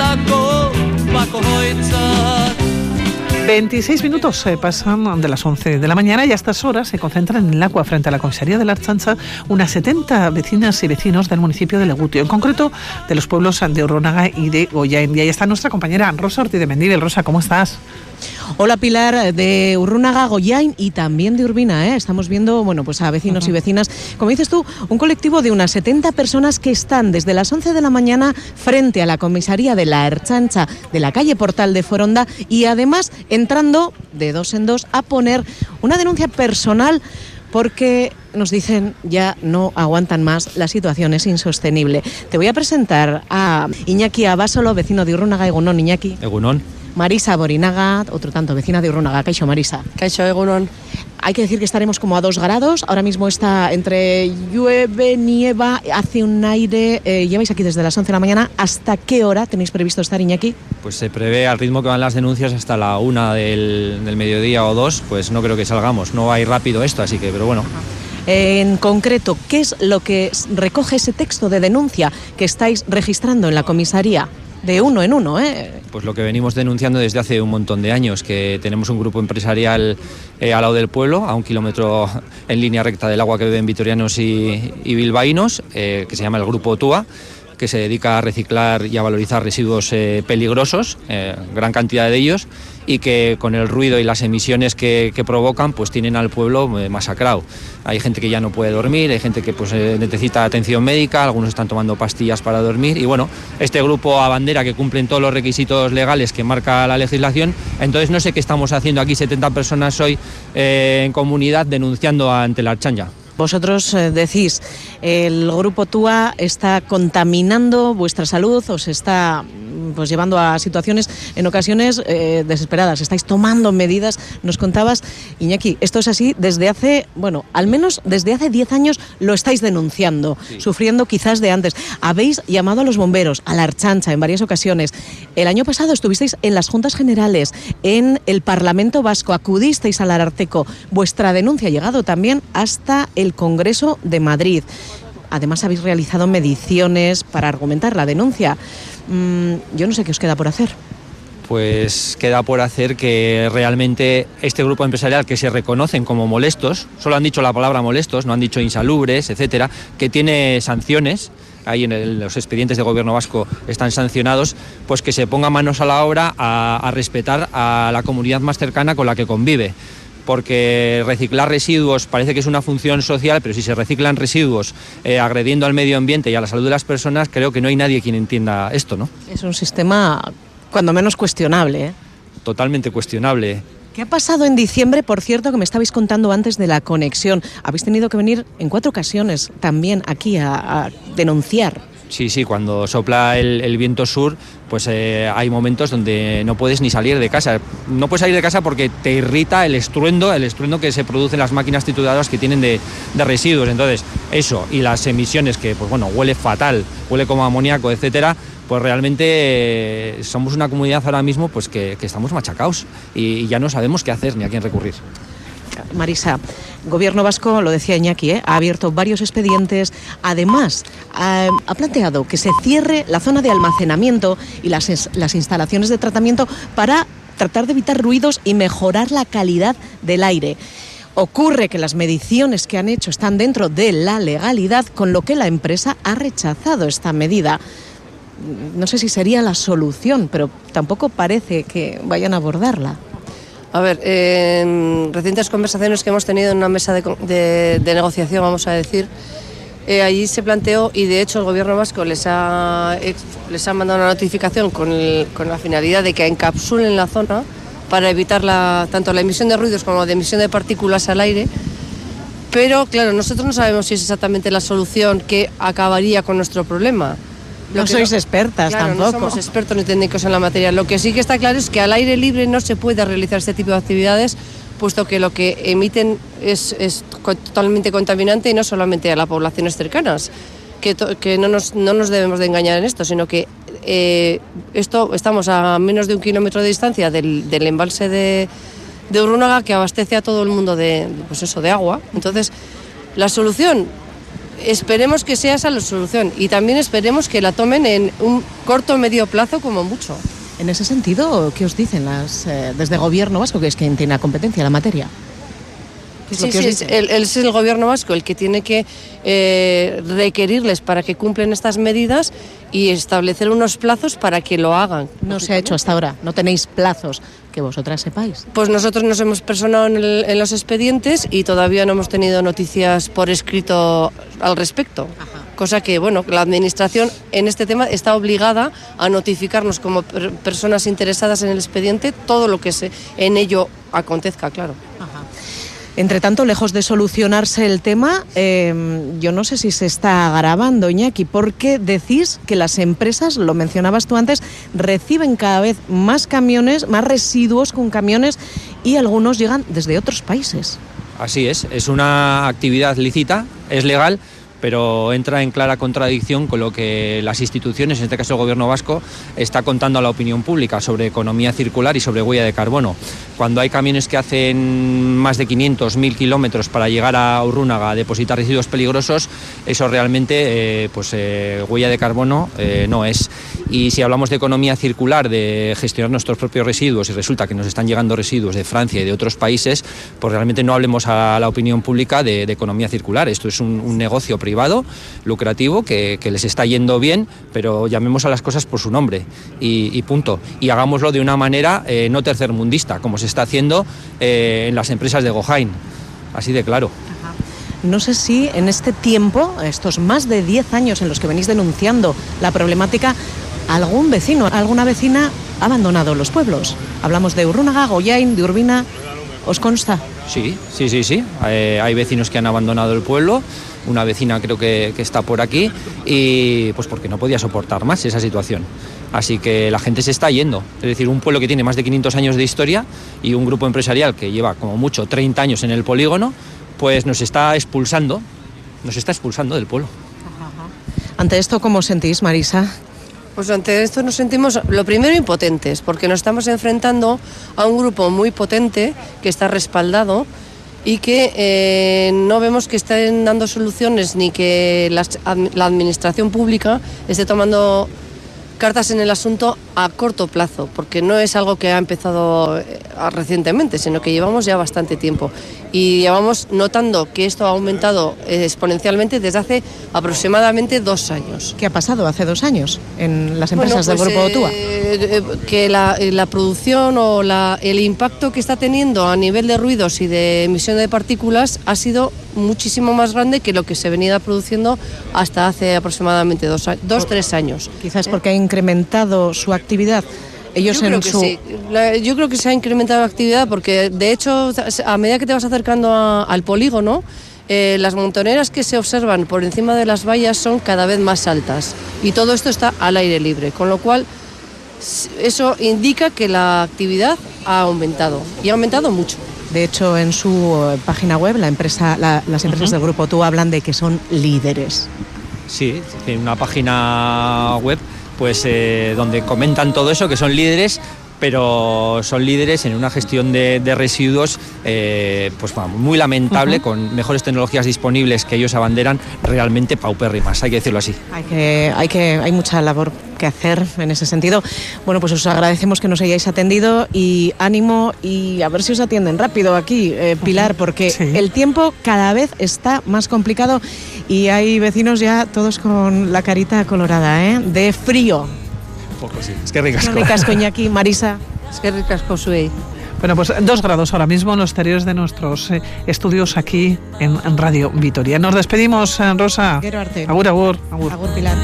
Bertako bakoitzak 26 minutos eh, pasan de las 11 de la mañana y a estas horas se concentran en el agua frente a la comisaría de la Archancha unas 70 vecinas y vecinos del municipio de Legutio, en concreto de los pueblos de Urronaga y de Goyain. Y ahí está nuestra compañera Rosa Ortiz de Mendívil. Rosa, ¿cómo estás? Hola Pilar, de Urrunaga, Goyain y también de Urbina. ¿eh? Estamos viendo bueno, pues a vecinos y vecinas, como dices tú, un colectivo de unas 70 personas que están desde las 11 de la mañana frente a la comisaría de la Erchancha de la calle Portal de Foronda y además entrando de dos en dos a poner una denuncia personal porque nos dicen ya no aguantan más, la situación es insostenible. Te voy a presentar a Iñaki Abasolo, vecino de Urrunaga, Egunon, Iñaki. Egunon. Marisa Borinaga, otro tanto, vecina de Urrunaga. Caixo, Marisa. Caixo, Egunon. Hay que decir que estaremos como a dos grados. Ahora mismo está entre llueve, nieva, hace un aire. Eh, lleváis aquí desde las 11 de la mañana. ¿Hasta qué hora tenéis previsto estar, Iñaki? Pues se prevé al ritmo que van las denuncias hasta la una del, del mediodía o dos. Pues no creo que salgamos. No va a ir rápido esto, así que, pero bueno. En concreto, ¿qué es lo que recoge ese texto de denuncia que estáis registrando en la comisaría? De uno en uno. ¿eh? Pues lo que venimos denunciando desde hace un montón de años, que tenemos un grupo empresarial eh, al lado del pueblo, a un kilómetro en línea recta del agua que beben vitorianos y, bilbaínos, eh, que se llama el Grupo TUA que se dedica a reciclar y a valorizar residuos eh, peligrosos, gran cantidad de ellos, y que con el ruido y las emisiones que, provocan pues tienen al pueblo eh, masacrado. Hay gente que ya no puede dormir, hay gente que pues eh, necesita atención médica, algunos están tomando pastillas para dormir y bueno, este grupo a bandera que cumplen todos los requisitos legales que marca la legislación, entonces no sé qué estamos haciendo aquí 70 personas hoy eh, en comunidad denunciando ante la Archanja. Vosotros decís, el grupo TUA está contaminando vuestra salud, os está pues llevando a situaciones en ocasiones eh, desesperadas. Estáis tomando medidas, nos contabas, Iñaki, esto es así desde hace, bueno, al menos desde hace 10 años lo estáis denunciando, sufriendo quizás de antes. Habéis llamado a los bomberos, a la Archancha en varias ocasiones. El año pasado estuvisteis en las Juntas Generales, en el Parlamento Vasco, acudisteis al Ararteco. Vuestra denuncia ha llegado también hasta el Congreso de Madrid. Además habéis realizado mediciones para argumentar la denuncia. Mm, yo no sé qué os queda por hacer. Pues queda por hacer que realmente este grupo empresarial que se reconocen como molestos, solo han dicho la palabra molestos, no han dicho insalubres, etcétera, que tiene sanciones, ahí en los expedientes de gobierno vasco están sancionados, pues que se ponga manos a la obra a respetar a la comunidad más cercana con la que convive porque reciclar residuos parece que es una función social, pero si se reciclan residuos eh, agrediendo al medio ambiente y a la salud de las personas, creo que no hay nadie quien entienda esto, ¿no? Es un sistema cuando menos cuestionable. ¿eh? Totalmente cuestionable. ¿Qué ha pasado en diciembre, por cierto, que me estabais contando antes de la conexión? Habéis tenido que venir en cuatro ocasiones también aquí a denunciar Sí, sí, cuando sopla el, viento sur, pues eh, hay momentos donde no puedes ni salir de casa. No puedes salir de casa porque te irrita el estruendo, el estruendo que se produce en las máquinas trituradoras que tienen de, residuos. Entonces, eso y las emisiones que, pues bueno, huele fatal, huele como amoníaco, etcétera, pues realmente eh, somos una comunidad ahora mismo pues que, estamos machacados y ya no sabemos qué hacer ni a quién recurrir. Marisa, Gobierno vasco, lo decía Iñaki, ¿eh? ha abierto varios expedientes. Además, ha, planteado que se cierre la zona de almacenamiento y las instalaciones de tratamiento para tratar de evitar ruidos y mejorar la calidad del aire. Ocurre que las mediciones que han hecho están dentro de la legalidad, con lo que la empresa ha rechazado esta medida. No sé si sería la solución, pero tampoco parece que vayan a abordarla. A ver, en recientes conversaciones que hemos tenido en una mesa de, negociación, vamos a decir, eh, allí se planteó y de hecho el gobierno vasco les ha, les ha mandado una notificación con, la finalidad de que encapsulen la zona para evitar tanto la emisión de ruidos como la emisión de partículas al aire. Pero claro, nosotros no sabemos si es exactamente la solución que acabaría con nuestro problema no sois expertas tampoco. No somos expertos ni técnicos en la materia. Lo que sí que está claro es que al aire libre no se puede realizar este tipo de actividades, puesto que lo que emiten es, totalmente contaminante y no solamente a las poblaciones cercanas. Que, que no, nos, no, nos, debemos de engañar en esto, sino que eh, esto estamos a menos de un kilómetro de distancia del, embalse de, de Urrunaga que abastece a todo el mundo de, pues eso, de agua. Entonces, la solución esperemos que sea esa la solución y también esperemos que la tomen en un corto o medio plazo como mucho. En ese sentido, ¿qué os dicen las, eh, desde gobierno vasco, que es quien tiene la competencia en la materia? ¿Qué es lo Sí, que sí, es el, es el gobierno vasco el que tiene que eh, requerirles para que cumplen estas medidas y establecer unos plazos para que lo hagan. No se ha hecho hasta ahora, no tenéis plazos que vosotras sepáis. Pues nosotros nos hemos personado en, el- en los expedientes y todavía no hemos tenido noticias por escrito al respecto. Cosa que, bueno, la Administración en este tema está obligada a notificarnos como per- personas interesadas en el expediente todo lo que se, en ello acontezca, claro. Entre tanto, lejos de solucionarse el tema, eh, yo no sé si se está agravando, Iñaki, porque decís que las empresas, lo mencionabas tú antes, reciben cada vez más camiones, más residuos con camiones y algunos llegan desde otros países. Así es, es una actividad lícita, es legal, pero entra en clara contradicción con lo que las instituciones, en este caso el gobierno vasco, está contando a la opinión pública sobre economía circular y sobre huella de carbono. Cuando hay camiones que hacen más de 500, 1000 kilómetros para llegar a Urrúnaga a depositar residuos peligrosos, eso realmente, eh, pues eh, huella de carbono eh, no es. Y si hablamos de economía circular, de gestionar nuestros propios residuos y resulta que nos están llegando residuos de Francia y de otros países, pues realmente no hablemos a la opinión pública de, de economía circular. Esto es un, un negocio privado, lucrativo, que, que les está yendo bien, pero llamemos a las cosas por su nombre y, y punto. Y hagámoslo de una manera eh, no tercermundista, como se está haciendo eh, en las empresas de Gohain. Así de claro. No sé si en este tiempo, estos más de 10 años en los que venís denunciando la problemática, algún vecino, alguna vecina ha abandonado los pueblos. Hablamos de Urrúnaga, Goyain, de Urbina. ¿Os consta? Sí, sí, sí, sí. Eh, hay vecinos que han abandonado el pueblo. Una vecina creo que, que está por aquí y pues porque no podía soportar más esa situación. Así que la gente se está yendo. Es decir, un pueblo que tiene más de 500 años de historia y un grupo empresarial que lleva como mucho 30 años en el polígono, pues nos está expulsando, nos está expulsando del pueblo. Ante esto, ¿cómo os sentís, Marisa? Pues ante esto nos sentimos, lo primero, impotentes, porque nos estamos enfrentando a un grupo muy potente que está respaldado y que eh, no vemos que estén dando soluciones ni que la administración pública esté tomando cartas en el asunto a corto plazo, porque no es algo que ha empezado eh, recientemente, sino que llevamos ya bastante tiempo. Y llevamos notando que esto ha aumentado exponencialmente desde hace aproximadamente dos años. ¿Qué ha pasado hace dos años en las empresas Bueno, del pues, Grupo Otúa? eh, eh, que la, eh, la producción o la- el impacto que está teniendo a nivel de ruidos y de emisión de partículas ha sido muchísimo más grande que lo que se venía produciendo hasta hace aproximadamente dos, dos tres años. Quizás porque ha incrementado su actividad. Ellos Yo en creo que su sí. La- yo creo que se ha incrementado la actividad porque, de hecho, a medida que te vas acercando a- al polígono, eh, las montoneras que se observan por encima de las vallas son cada vez más altas y todo esto está al aire libre, con lo cual eso indica que la actividad ha aumentado y ha aumentado mucho. De hecho, en su eh, página web, la empresa, la- las empresas del Grupo Tú hablan de que son líderes. Sí, tiene una página web pues eh, donde comentan todo eso, que son líderes, pero son líderes en una gestión de, de residuos eh, pues vamos, muy lamentable, con mejores tecnologías disponibles que ellos abanderan, realmente paupérrimas, hay que decirlo así. Hay que, hay que, hay mucha labor que hacer en ese sentido. Bueno, pues os agradecemos que nos hayáis atendido y ánimo y a ver si os atienden rápido aquí, eh, Pilar, porque Sí. el tiempo cada vez está más complicado y hay vecinos ya todos con la carita colorada, ¿eh? De frío. Poco sí. Es que ricasco. Ricas Coñaki, Marisa. Es que ricas Josué. Bueno, pues dos grados ahora mismo en los exteriores de nuestros eh, estudios aquí en, en Radio Vitoria. Nos despedimos, eh, Rosa. Gero arte. Agur, agur, agur. Agur, Pilar.